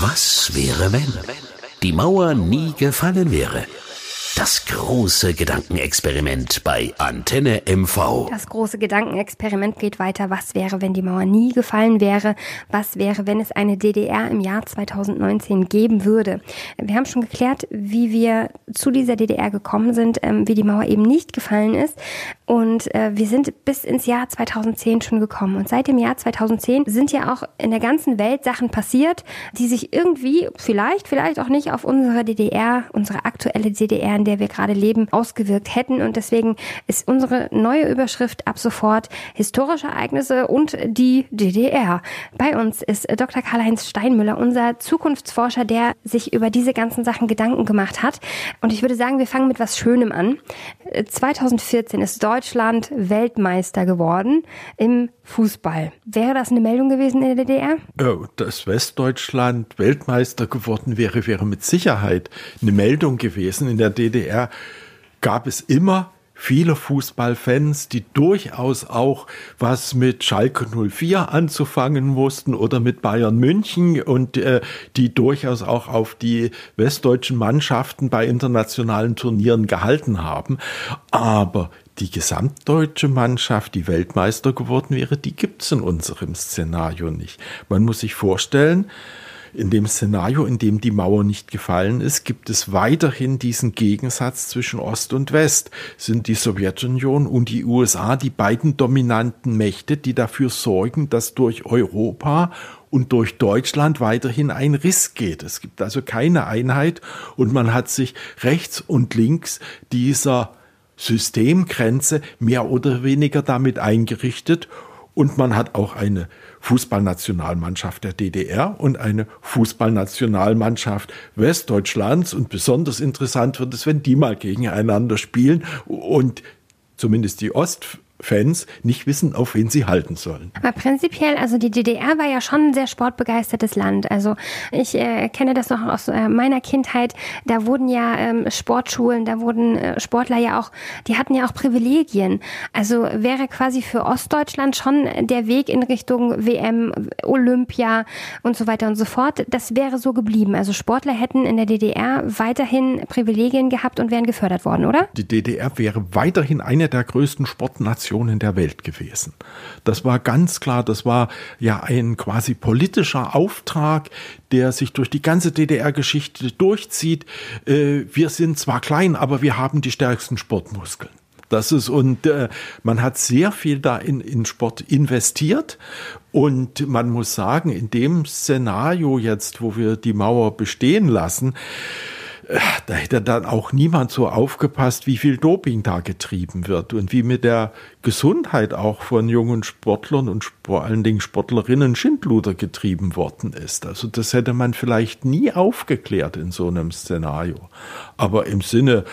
Was wäre, wenn die Mauer nie gefallen wäre? Das große Gedankenexperiment bei Antenne MV. Das große Gedankenexperiment geht weiter. Was wäre, wenn die Mauer nie gefallen wäre? Was wäre, wenn es eine DDR im Jahr 2019 geben würde? Wir haben schon geklärt, wie wir zu dieser DDR gekommen sind, ähm, wie die Mauer eben nicht gefallen ist. Und äh, wir sind bis ins Jahr 2010 schon gekommen. Und seit dem Jahr 2010 sind ja auch in der ganzen Welt Sachen passiert, die sich irgendwie, vielleicht, vielleicht auch nicht auf unsere DDR, unsere aktuelle DDR, in der wir gerade leben, ausgewirkt hätten. Und deswegen ist unsere neue Überschrift ab sofort historische Ereignisse und die DDR. Bei uns ist Dr. Karl-Heinz Steinmüller, unser Zukunftsforscher, der sich über diese ganzen Sachen Gedanken gemacht hat. Und ich würde sagen, wir fangen mit was Schönem an. 2014 ist Deutschland Weltmeister geworden im Fußball. Wäre das eine Meldung gewesen in der DDR? Oh, dass Westdeutschland Weltmeister geworden wäre, wäre mit Sicherheit eine Meldung gewesen. In der DDR gab es immer viele Fußballfans, die durchaus auch was mit Schalke 04 anzufangen wussten oder mit Bayern München und äh, die durchaus auch auf die westdeutschen Mannschaften bei internationalen Turnieren gehalten haben. Aber die gesamtdeutsche Mannschaft, die Weltmeister geworden wäre, die gibt's in unserem Szenario nicht. Man muss sich vorstellen, in dem Szenario, in dem die Mauer nicht gefallen ist, gibt es weiterhin diesen Gegensatz zwischen Ost und West. Sind die Sowjetunion und die USA die beiden dominanten Mächte, die dafür sorgen, dass durch Europa und durch Deutschland weiterhin ein Riss geht. Es gibt also keine Einheit und man hat sich rechts und links dieser Systemgrenze mehr oder weniger damit eingerichtet und man hat auch eine Fußballnationalmannschaft der DDR und eine Fußballnationalmannschaft Westdeutschlands. Und besonders interessant wird es, wenn die mal gegeneinander spielen und zumindest die Ost Fans nicht wissen, auf wen sie halten sollen. Aber prinzipiell, also die DDR war ja schon ein sehr sportbegeistertes Land. Also ich äh, kenne das noch aus äh, meiner Kindheit. Da wurden ja ähm, Sportschulen, da wurden äh, Sportler ja auch, die hatten ja auch Privilegien. Also wäre quasi für Ostdeutschland schon der Weg in Richtung WM, Olympia und so weiter und so fort. Das wäre so geblieben. Also Sportler hätten in der DDR weiterhin Privilegien gehabt und wären gefördert worden, oder? Die DDR wäre weiterhin eine der größten Sportnationen Nationen der Welt gewesen. Das war ganz klar, das war ja ein quasi politischer Auftrag, der sich durch die ganze DDR-Geschichte durchzieht. Äh, wir sind zwar klein, aber wir haben die stärksten Sportmuskeln. Das ist und äh, man hat sehr viel da in, in Sport investiert und man muss sagen, in dem Szenario jetzt, wo wir die Mauer bestehen lassen, da hätte dann auch niemand so aufgepasst, wie viel Doping da getrieben wird und wie mit der Gesundheit auch von jungen Sportlern und vor allen Dingen Sportlerinnen Schindluder getrieben worden ist. Also das hätte man vielleicht nie aufgeklärt in so einem Szenario. Aber im Sinne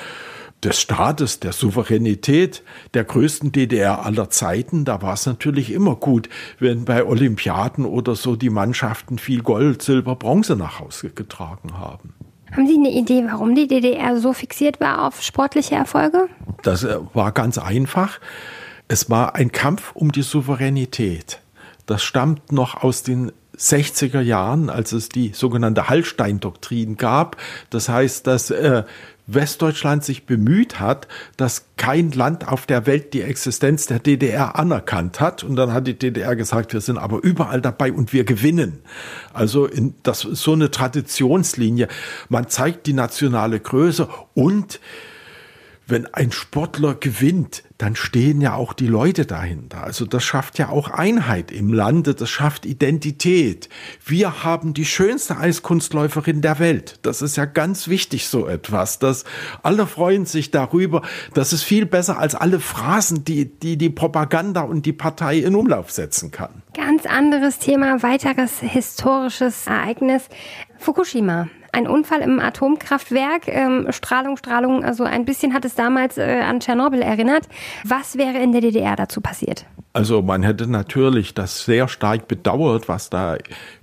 des Staates, der Souveränität der größten DDR aller Zeiten, da war es natürlich immer gut, wenn bei Olympiaden oder so die Mannschaften viel Gold, Silber, Bronze nach Hause getragen haben. Haben Sie eine Idee, warum die DDR so fixiert war auf sportliche Erfolge? Das äh, war ganz einfach. Es war ein Kampf um die Souveränität. Das stammt noch aus den 60er Jahren, als es die sogenannte Hallstein-Doktrin gab. Das heißt, dass äh, Westdeutschland sich bemüht hat, dass kein Land auf der Welt die Existenz der DDR anerkannt hat. Und dann hat die DDR gesagt, wir sind aber überall dabei und wir gewinnen. Also in, das ist so eine Traditionslinie. Man zeigt die nationale Größe und wenn ein Sportler gewinnt, dann stehen ja auch die Leute dahinter. Also das schafft ja auch Einheit im Lande, das schafft Identität. Wir haben die schönste Eiskunstläuferin der Welt. Das ist ja ganz wichtig so etwas, dass alle freuen sich darüber. Das ist viel besser als alle Phrasen, die die, die Propaganda und die Partei in Umlauf setzen kann. Ganz anderes Thema, weiteres historisches Ereignis. Fukushima ein Unfall im Atomkraftwerk. Ähm, Strahlung, Strahlung, also ein bisschen hat es damals äh, an Tschernobyl erinnert. Was wäre in der DDR dazu passiert? Also man hätte natürlich das sehr stark bedauert, was da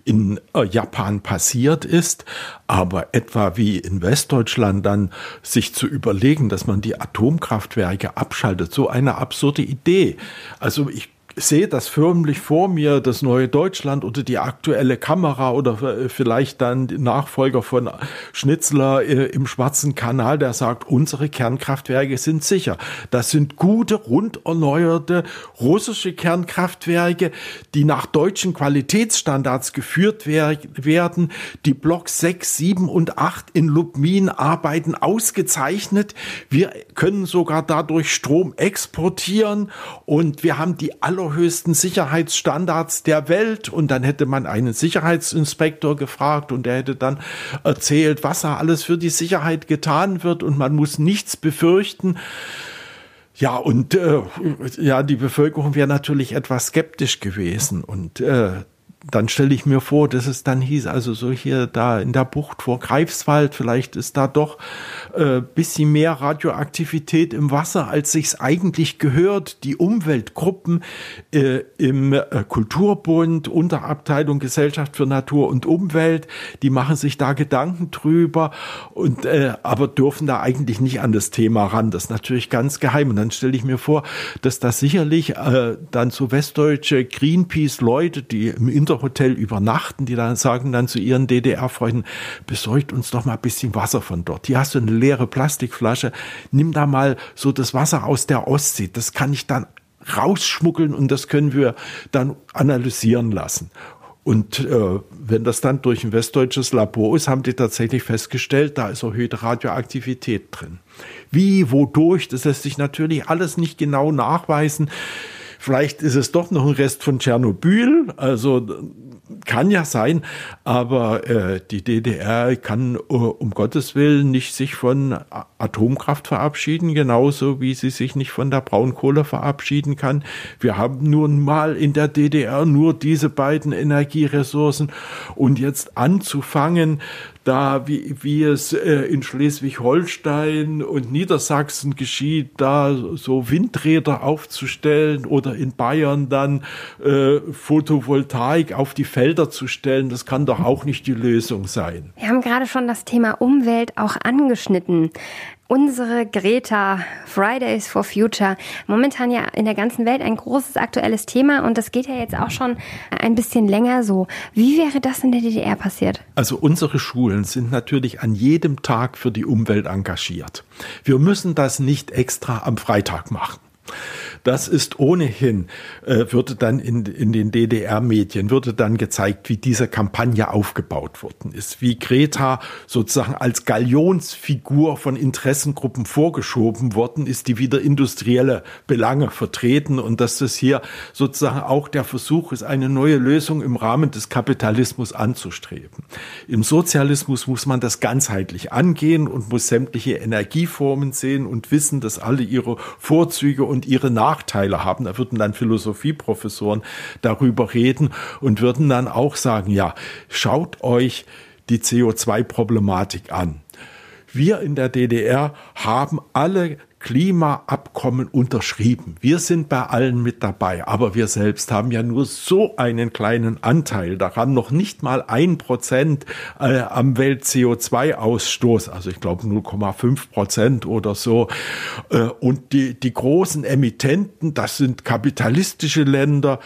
in äh, Japan passiert ist, aber etwa wie in Westdeutschland dann sich zu überlegen, dass man die Atomkraftwerke abschaltet, so eine absurde Idee. Also ich sehe das förmlich vor mir, das neue Deutschland oder die aktuelle Kamera oder äh, vielleicht dann Nachfolger von Schnitzler äh, im Schwarzen Kanal, der sagt, unsere Kernkraftwerke sind sicher. Das sind gute, rund erneuerte russische Kernkraftwerke, die nach deutschen Qualitätsstandards geführt wer werden. Die Blocks 6, 7 und 8 in Lubmin arbeiten ausgezeichnet. Wir können sogar dadurch Strom exportieren und wir haben die aller allerhöchsten Sicherheitsstandards der Welt. Und dann hätte man einen Sicherheitsinspektor gefragt und der hätte dann erzählt, was da alles für die Sicherheit getan wird und man muss nichts befürchten. Ja, und äh, ja, die Bevölkerung wäre natürlich etwas skeptisch gewesen. Und äh, dann stelle ich mir vor, dass es dann hieß, also so hier da in der Bucht vor Greifswald, vielleicht ist da doch äh, bisschen mehr Radioaktivität im Wasser, als sich's eigentlich gehört. Die Umweltgruppen äh, im äh, Kulturbund, Unterabteilung Gesellschaft für Natur und Umwelt, die machen sich da Gedanken drüber und äh, aber dürfen da eigentlich nicht an das Thema ran. Das ist natürlich ganz geheim. Und dann stelle ich mir vor, dass das sicherlich äh, dann so westdeutsche Greenpeace-Leute, die im Internet Hotel übernachten, die dann sagen dann zu ihren DDR-Freunden, besorgt uns doch mal ein bisschen Wasser von dort. Hier hast du eine leere Plastikflasche, nimm da mal so das Wasser aus der Ostsee, das kann ich dann rausschmuggeln und das können wir dann analysieren lassen. Und äh, wenn das dann durch ein westdeutsches Labor ist, haben die tatsächlich festgestellt, da ist erhöhte Radioaktivität drin. Wie, wodurch, das lässt sich natürlich alles nicht genau nachweisen. Vielleicht ist es doch noch ein Rest von Tschernobyl, also kann ja sein, aber äh, die DDR kann uh, um Gottes Willen nicht sich von Atomkraft verabschieden, genauso wie sie sich nicht von der Braunkohle verabschieden kann. Wir haben nun mal in der DDR nur diese beiden Energieressourcen und jetzt anzufangen, da wie, wie es äh, in Schleswig-Holstein und Niedersachsen geschieht, da so Windräder aufzustellen oder in Bayern dann äh, Photovoltaik auf die Felder zu stellen, das kann doch auch nicht die Lösung sein. Wir haben gerade schon das Thema Umwelt auch angeschnitten unsere Greta Fridays for Future. Momentan ja in der ganzen Welt ein großes aktuelles Thema und das geht ja jetzt auch schon ein bisschen länger so. Wie wäre das in der DDR passiert? Also unsere Schulen sind natürlich an jedem Tag für die Umwelt engagiert. Wir müssen das nicht extra am Freitag machen. Das ist ohnehin, äh, würde dann in, in den DDR-Medien, würde dann gezeigt, wie diese Kampagne aufgebaut worden ist, wie Greta sozusagen als Galionsfigur von Interessengruppen vorgeschoben worden ist, die wieder industrielle Belange vertreten und dass das hier sozusagen auch der Versuch ist, eine neue Lösung im Rahmen des Kapitalismus anzustreben. Im Sozialismus muss man das ganzheitlich angehen und muss sämtliche Energieformen sehen und wissen, dass alle ihre Vorzüge und ihre Nachteile Nachteile haben. Da würden dann Philosophieprofessoren darüber reden und würden dann auch sagen, ja, schaut euch die CO2-Problematik an. Wir in der DDR haben alle Klimaabkommen unterschrieben. Wir sind bei allen mit dabei, aber wir selbst haben ja nur so einen kleinen Anteil daran, noch nicht mal ein Prozent äh, am Welt-CO2-Ausstoß, also ich glaube 0,5 Prozent oder so. Äh, und die, die großen Emittenten, das sind kapitalistische Länder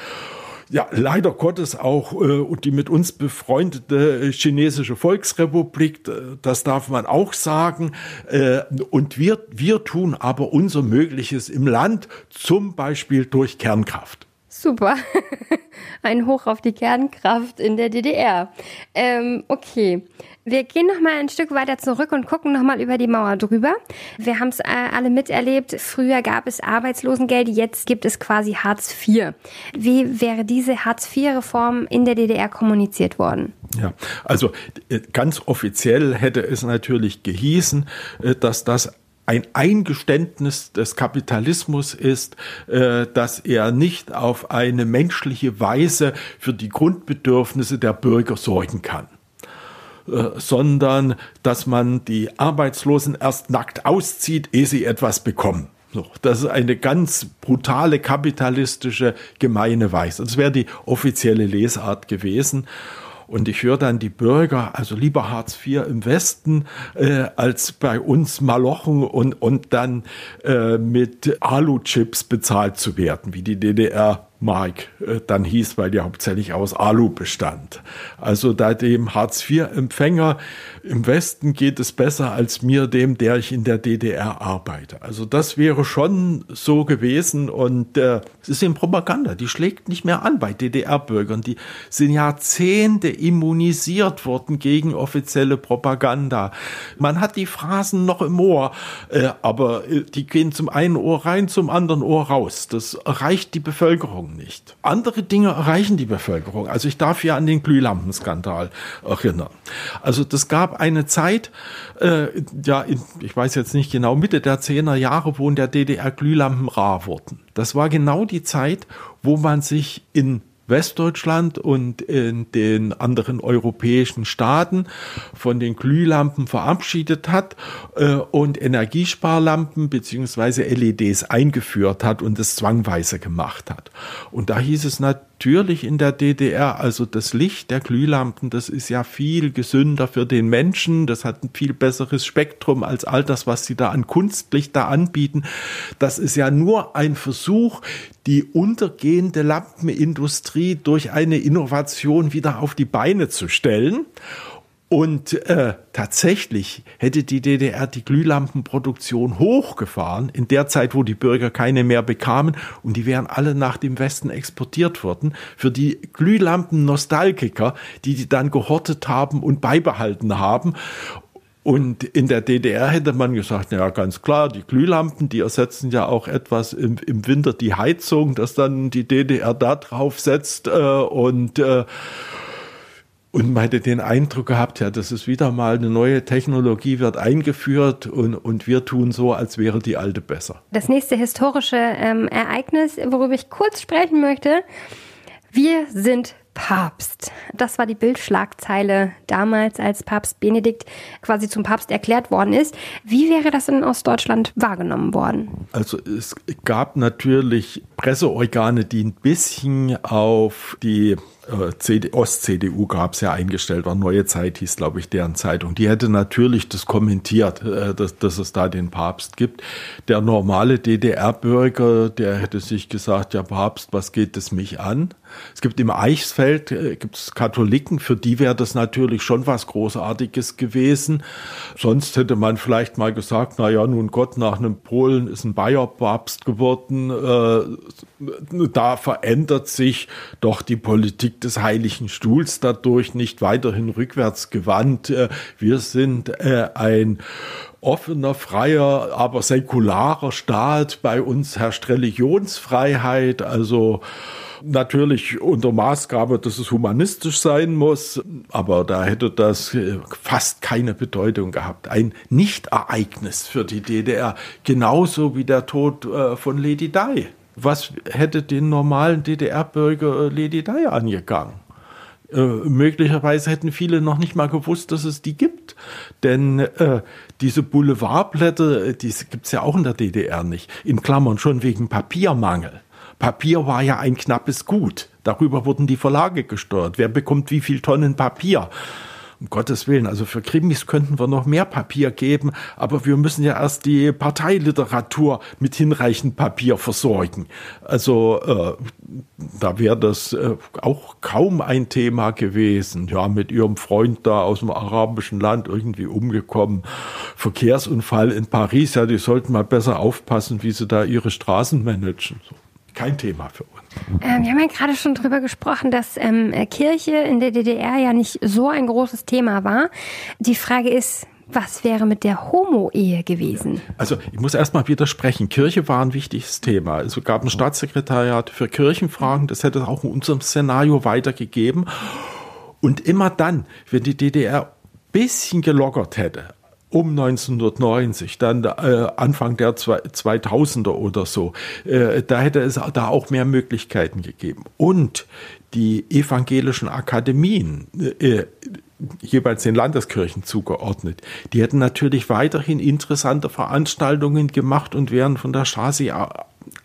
ja, leider Gottes auch äh, die mit uns befreundete chinesische Volksrepublik, das darf man auch sagen. Äh, und wir, wir tun aber unser Mögliches im Land, zum Beispiel durch Kernkraft. Super. Ein Hoch auf die Kernkraft in der DDR. Ähm, okay. Wir gehen noch mal ein Stück weiter zurück und gucken noch mal über die Mauer drüber. Wir haben es äh, alle miterlebt. Früher gab es Arbeitslosengeld, jetzt gibt es quasi Hartz IV. Wie wäre diese Hartz IV-Reform in der DDR kommuniziert worden? Ja, also äh, ganz offiziell hätte es natürlich gehießen, äh, dass das ein Eingeständnis des Kapitalismus ist, dass er nicht auf eine menschliche Weise für die Grundbedürfnisse der Bürger sorgen kann. Äh, sondern dass man die Arbeitslosen erst nackt auszieht, ehe sie etwas bekommen. Das ist eine ganz brutale kapitalistische gemeine Weise. Das wäre die offizielle Lesart gewesen. Und ich höre dann die Bürger, also lieber Hartz IV im Westen, äh, als bei uns Malochen und, und dann äh, mit Alu-Chips bezahlt zu werden, wie die DDR Mark äh, dann hieß, weil die hauptsächlich aus Alu bestand. Also da dem Hartz-IV-Empfänger im Westen geht es besser als mir, dem, der ich in der DDR arbeite. Also das wäre schon so gewesen und äh, es ist eben Propaganda, die schlägt nicht mehr an bei DDR-Bürgern. Die sind Jahrzehnte immunisiert worden gegen offizielle Propaganda. Man hat die Phrasen noch im Ohr, äh, aber äh, die gehen zum einen Ohr rein, zum anderen Ohr raus. Das erreicht die Bevölkerung nicht. Andere Dinge erreichen die Bevölkerung. Also ich darf ja an den Glühlampenskandal erinnern. Also das gab eine Zeit, äh, ja, in, ich weiß jetzt nicht genau, Mitte der 10er Jahre, wo in der DDR Glühlampen rar wurden. Das war genau die Zeit, wo man sich in Westdeutschland und in den anderen europäischen Staaten von den Glühlampen verabschiedet hat äh, und Energiesparlampen beziehungsweise LEDs eingeführt hat und es zwangweise gemacht hat. Und da hieß es natürlich in der DDR, also das Licht der Glühlampen, das ist ja viel gesünder für den Menschen, das hat ein viel besseres Spektrum als all das, was sie da an Kunstlicht da anbieten. Das ist ja nur ein Versuch, die untergehende Lampenindustrie durch eine Innovation wieder auf die Beine zu stellen. Und äh, tatsächlich hätte die DDR die Glühlampenproduktion hochgefahren, in der Zeit, wo die Bürger keine mehr bekamen, und die wären alle nach dem Westen exportiert worden. Für die Glühlampen-Nostalgiker, die die dann gehortet haben und beibehalten haben. Und in der DDR hätte man gesagt, ja ganz klar, die Glühlampen, die ersetzen ja auch etwas im, im Winter die Heizung, dass dann die DDR da drauf setzt äh, und äh, und man hätte den Eindruck gehabt, ja, das ist wieder mal eine neue Technologie wird eingeführt und, und wir tun so, als wäre die alte besser. Das nächste historische ähm, Ereignis, worüber ich kurz sprechen möchte, wir sind Papst. Das war die Bildschlagzeile damals, als Papst Benedikt quasi zum Papst erklärt worden ist. Wie wäre das in Ostdeutschland wahrgenommen worden? Also es gab natürlich Presseorgane, die ein bisschen auf die äh, Ost-CDU gab es ja eingestellt war. Neue Zeit hieß, glaube ich, deren Zeitung. Die hätte natürlich das kommentiert, äh, dass, dass es da den Papst gibt. Der normale DDR-Bürger, der hätte sich gesagt, ja Papst, was geht es mich an? Es gibt im Eichsfeld äh, gibt es Katholiken, für die wäre das natürlich schon was Großartiges gewesen. Sonst hätte man vielleicht mal gesagt, na ja, nun Gott, nach einem Polen ist ein Bayer-Papst geworden. Äh, da verändert sich doch die Des Heiligen Stuhls dadurch nicht weiterhin rückwärts gewandt. Äh, wir sind äh, ein offener, freier, aber säkularer Staat. Bei uns herrscht Religionsfreiheit, also Natürlich unter Maßgabe, dass es humanistisch sein muss, aber da hätte das äh, fast keine Bedeutung gehabt. Ein Nichtereignis für die DDR, genauso wie der Tod von Lady Di. Was hätte den normalen DDR-Bürger äh, Lady Di angegangen? Äh, möglicherweise hätten viele noch nicht mal gewusst, dass es die gibt. Denn äh, diese Boulevardblätter, die gibt's ja auch in der DDR nicht. In Klammern schon wegen Papiermangel. Papier war ja ein knappes Gut. Darüber wurden die Verlage gesteuert. Wer bekommt wie viel Tonnen Papier? Um Gottes Willen, also für Krimis könnten wir noch mehr Papier geben, aber wir müssen ja erst die Parteiliteratur mit hinreichend Papier versorgen. Also äh, da wäre das äh, auch kaum ein Thema gewesen. Ja, mit ihrem Freund da aus dem arabischen Land irgendwie umgekommen. Verkehrsunfall in Paris, ja, die sollten mal besser aufpassen, wie sie da ihre Straßen managen. So kein Thema für uns. Ähm, wir haben ja gerade schon drüber gesprochen, dass ähm, Kirche in der DDR ja nicht so ein großes Thema war. Die Frage ist, was wäre mit der Homo-Ehe gewesen? Also ich muss erstmal widersprechen. Kirche war ein wichtiges Thema. Es gab ein Staatssekretariat für Kirchenfragen, das hätte es auch in unserem Szenario weitergegeben. Und immer dann, wenn die DDR bisschen gelockert hätte, um 1990, dann äh, Anfang der 2000er oder so, äh, da hätte es da auch mehr Möglichkeiten gegeben. Und die evangelischen Akademien, äh, jeweils den Landeskirchen zugeordnet, die hätten natürlich weiterhin interessante Veranstaltungen gemacht und wären von der Stasi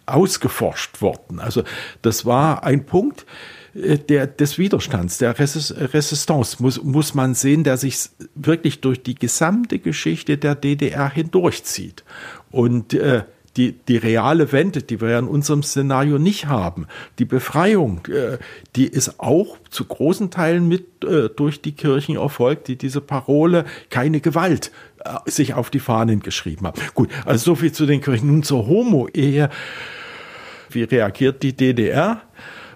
ausgeforscht worden. Also das war ein Punkt, der, des Widerstands, der Resistance, muss, muss man sehen, der sich wirklich durch die gesamte Geschichte der DDR hindurchzieht. Und äh, die, die reale Wende, die wir ja in unserem Szenario nicht haben, die Befreiung, äh, die ist auch zu großen Teilen mit äh, durch die Kirchen erfolgt, die diese Parole keine Gewalt äh, sich auf die Fahnen geschrieben haben. Gut, also so viel zu den Kirchen. Nun zur Homo-Ehe. Wie reagiert die DDR?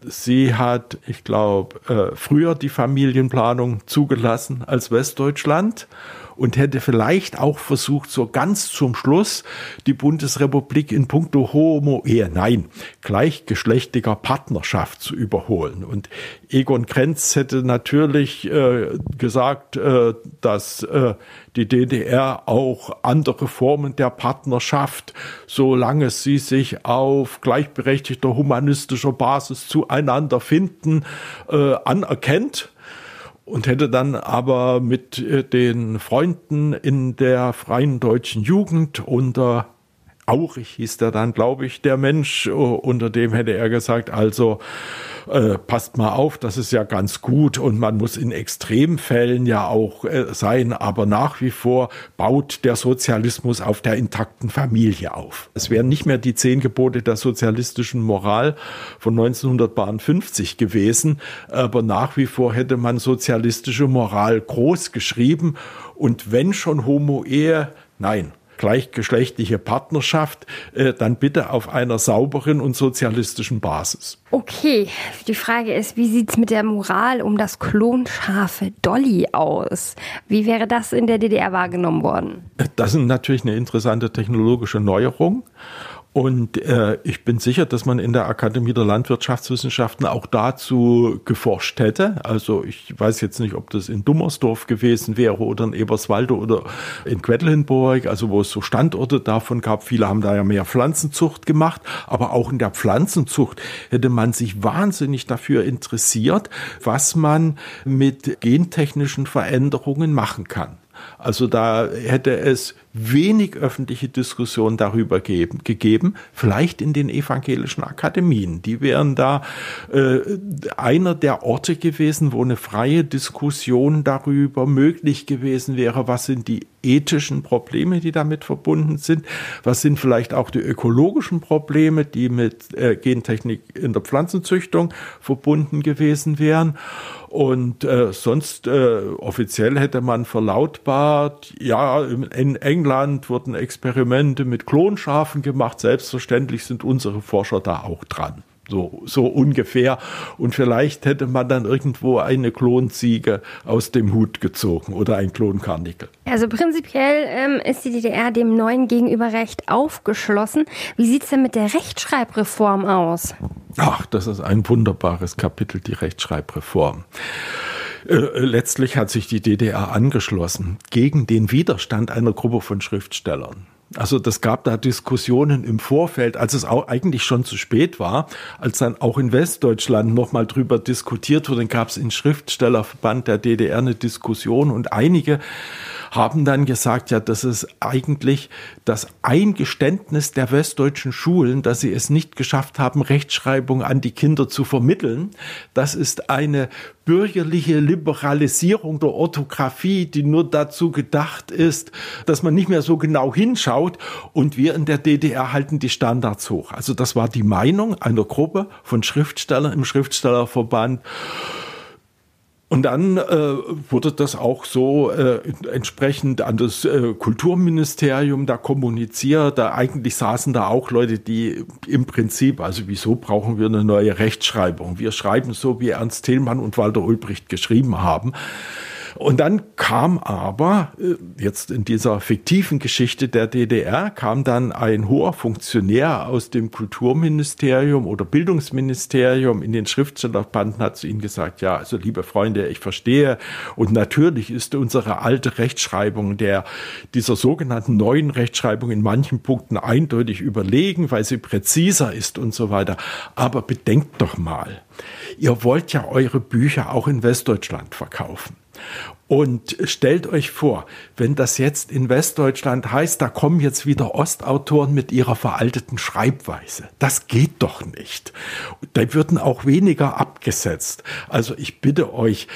Sie hat, ich glaube, äh, früher die Familienplanung zugelassen als Westdeutschland und hätte vielleicht auch versucht, so ganz zum Schluss die Bundesrepublik in puncto Homo-Ehe, nein, gleichgeschlechtiger Partnerschaft zu überholen. Und Egon Krenz hätte natürlich äh, gesagt, äh, dass äh, die DDR auch andere Formen der Partnerschaft, solange sie sich auf gleichberechtigter humanistischer Basis zueinander finden, äh, anerkennt und hätte dann aber mit äh, den Freunden in der freien deutschen Jugend unter Aurich hieß der dann, glaube ich, der Mensch, unter dem hätte er gesagt, also äh, passt mal auf, das ist ja ganz gut und man muss in Extremfällen ja auch äh, sein, aber nach wie vor baut der Sozialismus auf der intakten Familie auf. Es wären nicht mehr die zehn Gebote der sozialistischen Moral von 1950 gewesen, aber nach wie vor hätte man sozialistische Moral groß geschrieben und wenn schon Homo-Ehe, nein, gleichgeschlechtliche Partnerschaft, äh, dann bitte auf einer sauberen und sozialistischen Basis. Okay, die Frage ist, wie sieht es mit der Moral um das klonschafe Dolly aus? Wie wäre das in der DDR wahrgenommen worden? Das ist natürlich eine interessante technologische Neuerung. Und äh, ich bin sicher, dass man in der Akademie der Landwirtschaftswissenschaften auch dazu geforscht hätte. Also ich weiß jetzt nicht, ob das in Dummersdorf gewesen wäre oder in Eberswalde oder in Quedlinburg, also wo es so Standorte davon gab. Viele haben da ja mehr Pflanzenzucht gemacht, aber auch in der Pflanzenzucht hätte man sich wahnsinnig dafür interessiert, was man mit gentechnischen Veränderungen machen kann. Also da hätte es wenig öffentliche Diskussion darüber geben, gegeben, vielleicht in den evangelischen Akademien. Die wären da äh, einer der Orte gewesen, wo eine freie Diskussion darüber möglich gewesen wäre, was sind die ethischen Probleme, die damit verbunden sind, was sind vielleicht auch die ökologischen Probleme, die mit äh, Gentechnik in der Pflanzenzüchtung verbunden gewesen wären. Und äh, sonst äh, offiziell hätte man verlautbart, ja, in England wurden Experimente mit Klonschafen gemacht. Selbstverständlich sind unsere Forscher da auch dran. So, so ungefähr. Und vielleicht hätte man dann irgendwo eine Klonziege aus dem Hut gezogen oder ein Klonkarnickel. Also prinzipiell ähm, ist die DDR dem neuen Gegenüberrecht aufgeschlossen. Wie sieht es denn mit der Rechtschreibreform aus? Ach, das ist ein wunderbares Kapitel, die Rechtschreibreform. Äh, letztlich hat sich die DDR angeschlossen gegen den Widerstand einer Gruppe von Schriftstellern. Also das gab da Diskussionen im Vorfeld, als es auch eigentlich schon zu spät war, als dann auch in Westdeutschland nochmal drüber diskutiert wurde, gab es im Schriftstellerverband der DDR eine Diskussion und einige haben dann gesagt, ja, das ist eigentlich das Eingeständnis der westdeutschen Schulen, dass sie es nicht geschafft haben, Rechtschreibung an die Kinder zu vermitteln. Das ist eine bürgerliche Liberalisierung der Orthographie, die nur dazu gedacht ist, dass man nicht mehr so genau hinschaut und wir in der DDR halten die Standards hoch. Also das war die Meinung einer Gruppe von Schriftstellern im Schriftstellerverband. Und dann äh, wurde das auch so äh, entsprechend an das äh, Kulturministerium da kommuniziert. Da eigentlich saßen da auch Leute, die im Prinzip, also wieso brauchen wir eine neue Rechtschreibung? Wir schreiben so, wie Ernst Thälmann und Walter Ulbricht geschrieben haben. Und dann kam aber, äh, jetzt in dieser fiktiven Geschichte der DDR, kam dann ein hoher Funktionär aus dem Kulturministerium oder Bildungsministerium in den Schriftstellerbanden, hat zu ihnen gesagt, ja, also liebe Freunde, ich verstehe. Und natürlich ist unsere alte Rechtschreibung der, dieser sogenannten neuen Rechtschreibung in manchen Punkten eindeutig überlegen, weil sie präziser ist und so weiter. Aber bedenkt doch mal, ihr wollt ja eure Bücher auch in Westdeutschland verkaufen. Und stellt euch vor, wenn das jetzt in Westdeutschland heißt, da kommen jetzt wieder Ostautoren mit ihrer veralteten Schreibweise. Das geht doch nicht. Da würden auch weniger abgesetzt. Also ich bitte euch,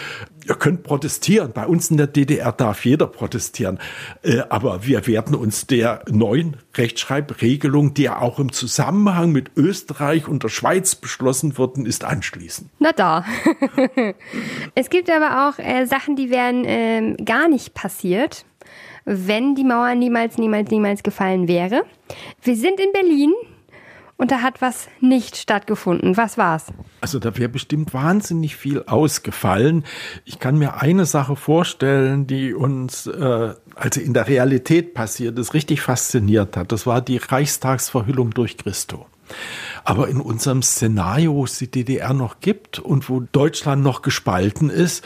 ihr könnt protestieren. Bei uns in der DDR darf jeder protestieren. Äh, aber wir werden uns der neuen Rechtschreibregelung, die ja auch im Zusammenhang mit Österreich und der Schweiz beschlossen worden ist, anschließen. Na da. es gibt aber auch äh, Sachen, die wären äh, gar nicht passiert, wenn die Mauer niemals, niemals, niemals gefallen wäre. Wir sind in Berlin und da hat was nicht stattgefunden. Was war's? Also da wäre bestimmt wahnsinnig viel ausgefallen. Ich kann mir eine Sache vorstellen, die uns äh, also in der Realität passiert ist, richtig fasziniert hat. Das war die Reichstagsverhüllung durch Christo. Aber in unserem Szenario, wo es die DDR noch gibt und wo Deutschland noch gespalten ist,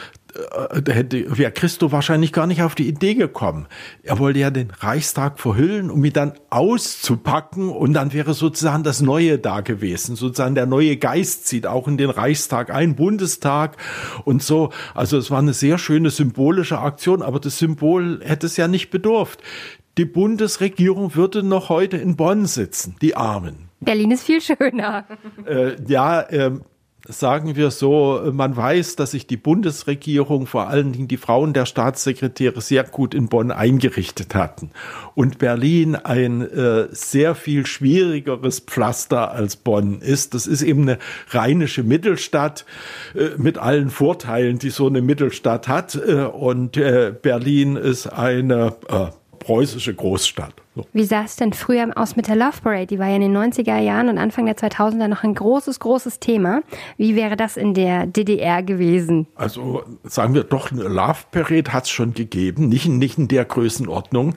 da hätte, wäre Christo wahrscheinlich gar nicht auf die Idee gekommen. Er wollte ja den Reichstag verhüllen, um ihn dann auszupacken und dann wäre sozusagen das Neue da gewesen. Sozusagen der neue Geist zieht auch in den Reichstag ein, Bundestag und so. Also es war eine sehr schöne symbolische Aktion, aber das Symbol hätte es ja nicht bedurft. Die Bundesregierung würde noch heute in Bonn sitzen, die Armen. Berlin ist viel schöner. Äh, ja, äh, sagen wir so, man weiß, dass sich die Bundesregierung, vor allen Dingen die Frauen der Staatssekretäre, sehr gut in Bonn eingerichtet hatten. Und Berlin ein äh, sehr viel schwierigeres Pflaster als Bonn ist. Das ist eben eine rheinische Mittelstadt äh, mit allen Vorteilen, die so eine Mittelstadt hat. Äh, und äh, Berlin ist eine äh, preußische Großstadt. So. Wie sah es denn früher aus mit der Love Parade? Die war ja in den 90er Jahren und Anfang der 2000er noch ein großes, großes Thema. Wie wäre das in der DDR gewesen? Also sagen wir doch, eine Love Parade hat es schon gegeben, nicht, nicht in der Größenordnung.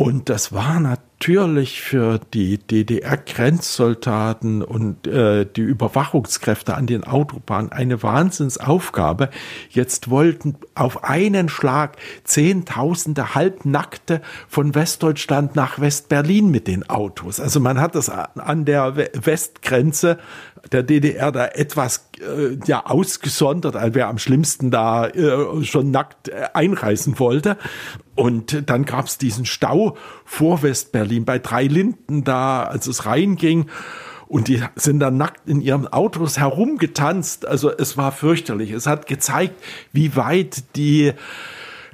Und das war natürlich für die DDR-Grenzsoldaten und äh, die Überwachungskräfte an den Autobahnen eine Wahnsinnsaufgabe. Jetzt wollten auf einen Schlag Zehntausende Halbnackte von Westdeutschland nach Westberlin mit den Autos. Also man hat das an der Westgrenze der DDR da etwas äh, ja ausgesondert, als wer am schlimmsten da äh, schon nackt äh, einreisen wollte. Und dann gab es diesen Stau vor Westberlin bei drei Linden da, als es reinging. Und die sind dann nackt in ihren Autos herumgetanzt. Also es war fürchterlich. Es hat gezeigt, wie weit die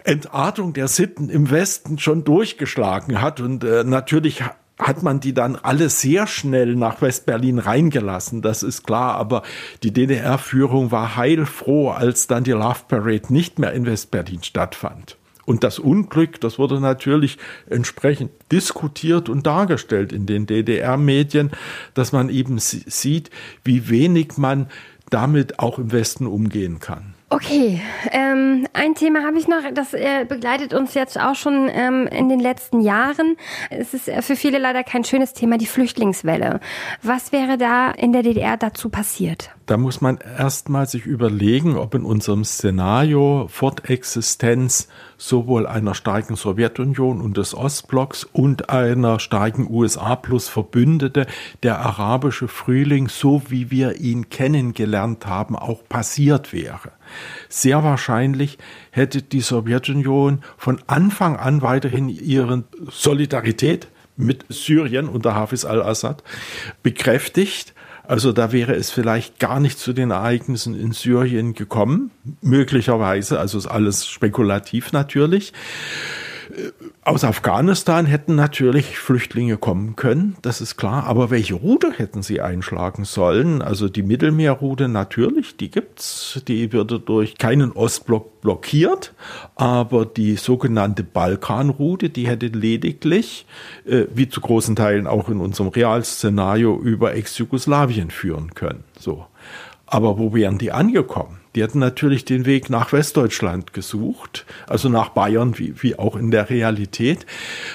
Entartung der Sitten im Westen schon durchgeschlagen hat. Und äh, natürlich hat man die dann alle sehr schnell nach Westberlin reingelassen, das ist klar, aber die DDR-Führung war heilfroh, als dann die Love Parade nicht mehr in Westberlin stattfand. Und das Unglück, das wurde natürlich entsprechend diskutiert und dargestellt in den DDR-Medien, dass man eben sieht, wie wenig man damit auch im Westen umgehen kann. Okay, ähm, ein Thema habe ich noch, das äh, begleitet uns jetzt auch schon ähm, in den letzten Jahren. Es ist äh, für viele leider kein schönes Thema, die Flüchtlingswelle. Was wäre da in der DDR dazu passiert? Da muss man erstmal sich überlegen, ob in unserem Szenario Fortexistenz sowohl einer starken Sowjetunion und des Ostblocks und einer starken USA plus Verbündete der arabische Frühling, so wie wir ihn kennengelernt haben, auch passiert wäre. Sehr wahrscheinlich hätte die Sowjetunion von Anfang an weiterhin ihre Solidarität mit Syrien unter Hafiz al-Assad bekräftigt also da wäre es vielleicht gar nicht zu den Ereignissen in Syrien gekommen, möglicherweise, also ist alles spekulativ natürlich. Äh, aus Afghanistan hätten natürlich Flüchtlinge kommen können, das ist klar. Aber welche Route hätten sie einschlagen sollen? Also die Mittelmeerroute natürlich, die gibt's. Die würde durch keinen Ostblock blockiert. Aber die sogenannte Balkanroute, die hätte lediglich, äh, wie zu großen Teilen auch in unserem Realszenario, über Ex-Jugoslawien führen können. So. Aber wo wären die angekommen? Die hatten natürlich den Weg nach Westdeutschland gesucht, also nach Bayern, wie, wie auch in der Realität.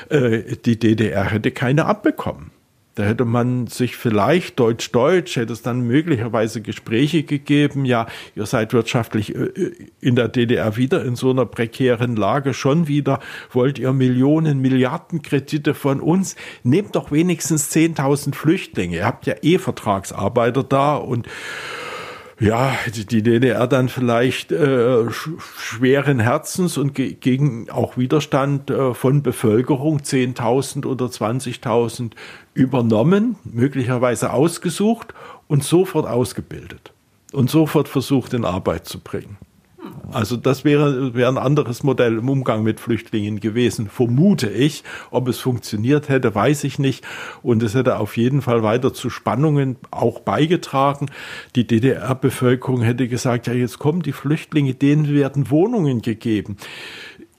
Äh, die DDR hätte keine abbekommen. Da hätte man sich vielleicht Deutsch-Deutsch, hätte es dann möglicherweise Gespräche gegeben, ja, ihr seid wirtschaftlich äh, in der DDR wieder in so einer prekären Lage, schon wieder, wollt ihr Millionen, Milliarden Kredite von uns, nehmt doch wenigstens 10.000 Flüchtlinge, ihr habt ja eh Vertragsarbeiter da und ja, die DDR dann vielleicht äh, schweren Herzens und ge gegen auch Widerstand äh, von Bevölkerung 10.000 oder 20.000 übernommen, möglicherweise ausgesucht und sofort ausgebildet und sofort versucht in Arbeit zu bringen. Also das wäre, wäre ein anderes Modell im Umgang mit Flüchtlingen gewesen, vermute ich. Ob es funktioniert hätte, weiß ich nicht. Und es hätte auf jeden Fall weiter zu Spannungen auch beigetragen. Die DDR-Bevölkerung hätte gesagt, ja, jetzt kommen die Flüchtlinge, denen werden Wohnungen gegeben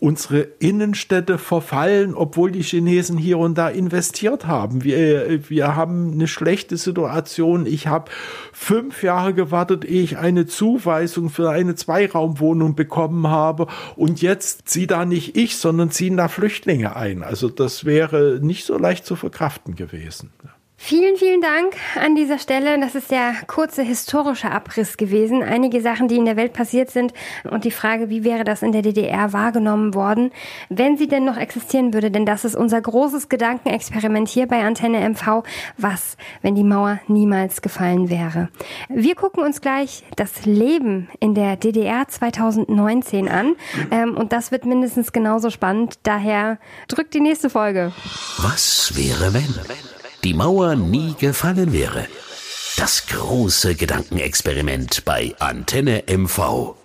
unsere Innenstädte verfallen, obwohl die Chinesen hier und da investiert haben. Wir, wir haben eine schlechte Situation. Ich habe fünf Jahre gewartet, ehe ich eine Zuweisung für eine Zweiraumwohnung bekommen habe. Und jetzt zieht da nicht ich, sondern ziehen da Flüchtlinge ein. Also das wäre nicht so leicht zu verkraften gewesen. Vielen, vielen Dank an dieser Stelle. Das ist der kurze historische Abriss gewesen. Einige Sachen, die in der Welt passiert sind und die Frage, wie wäre das in der DDR wahrgenommen worden, wenn sie denn noch existieren würde. Denn das ist unser großes Gedankenexperiment hier bei Antenne MV. Was, wenn die Mauer niemals gefallen wäre? Wir gucken uns gleich das Leben in der DDR 2019 an. Ähm, und das wird mindestens genauso spannend. Daher drückt die nächste Folge. Was wäre, wenn? Die Mauer nie gefallen wäre. Das große Gedankenexperiment bei Antenne MV.